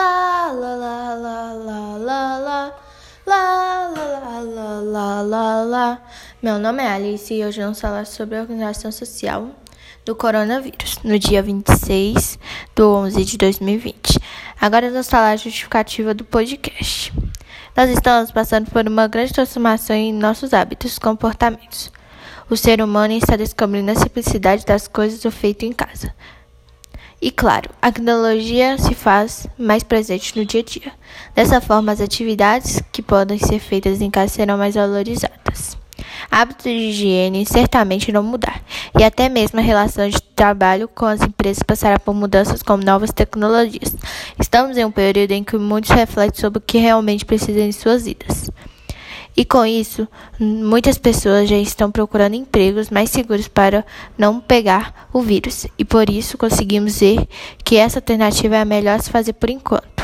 lá, lá, lá, lá, lá, lá. Lá, lá, lá, lá, lá, lá. Meu nome é Alice e hoje vamos falar sobre a organização social do coronavírus, no dia 26 de 11 de 2020. Agora vamos falar a justificativa do podcast. Nós estamos passando por uma grande transformação em nossos hábitos e comportamentos. O ser humano está descobrindo a simplicidade das coisas do feito em casa. E claro, a tecnologia se faz mais presente no dia a dia. Dessa forma, as atividades que podem ser feitas em casa serão mais valorizadas. Hábitos de higiene certamente irão mudar, e até mesmo a relação de trabalho com as empresas passará por mudanças com novas tecnologias. Estamos em um período em que muitos refletem sobre o que realmente precisam em suas vidas. E com isso, muitas pessoas já estão procurando empregos mais seguros para não pegar o vírus. E por isso conseguimos ver que essa alternativa é a melhor se fazer por enquanto.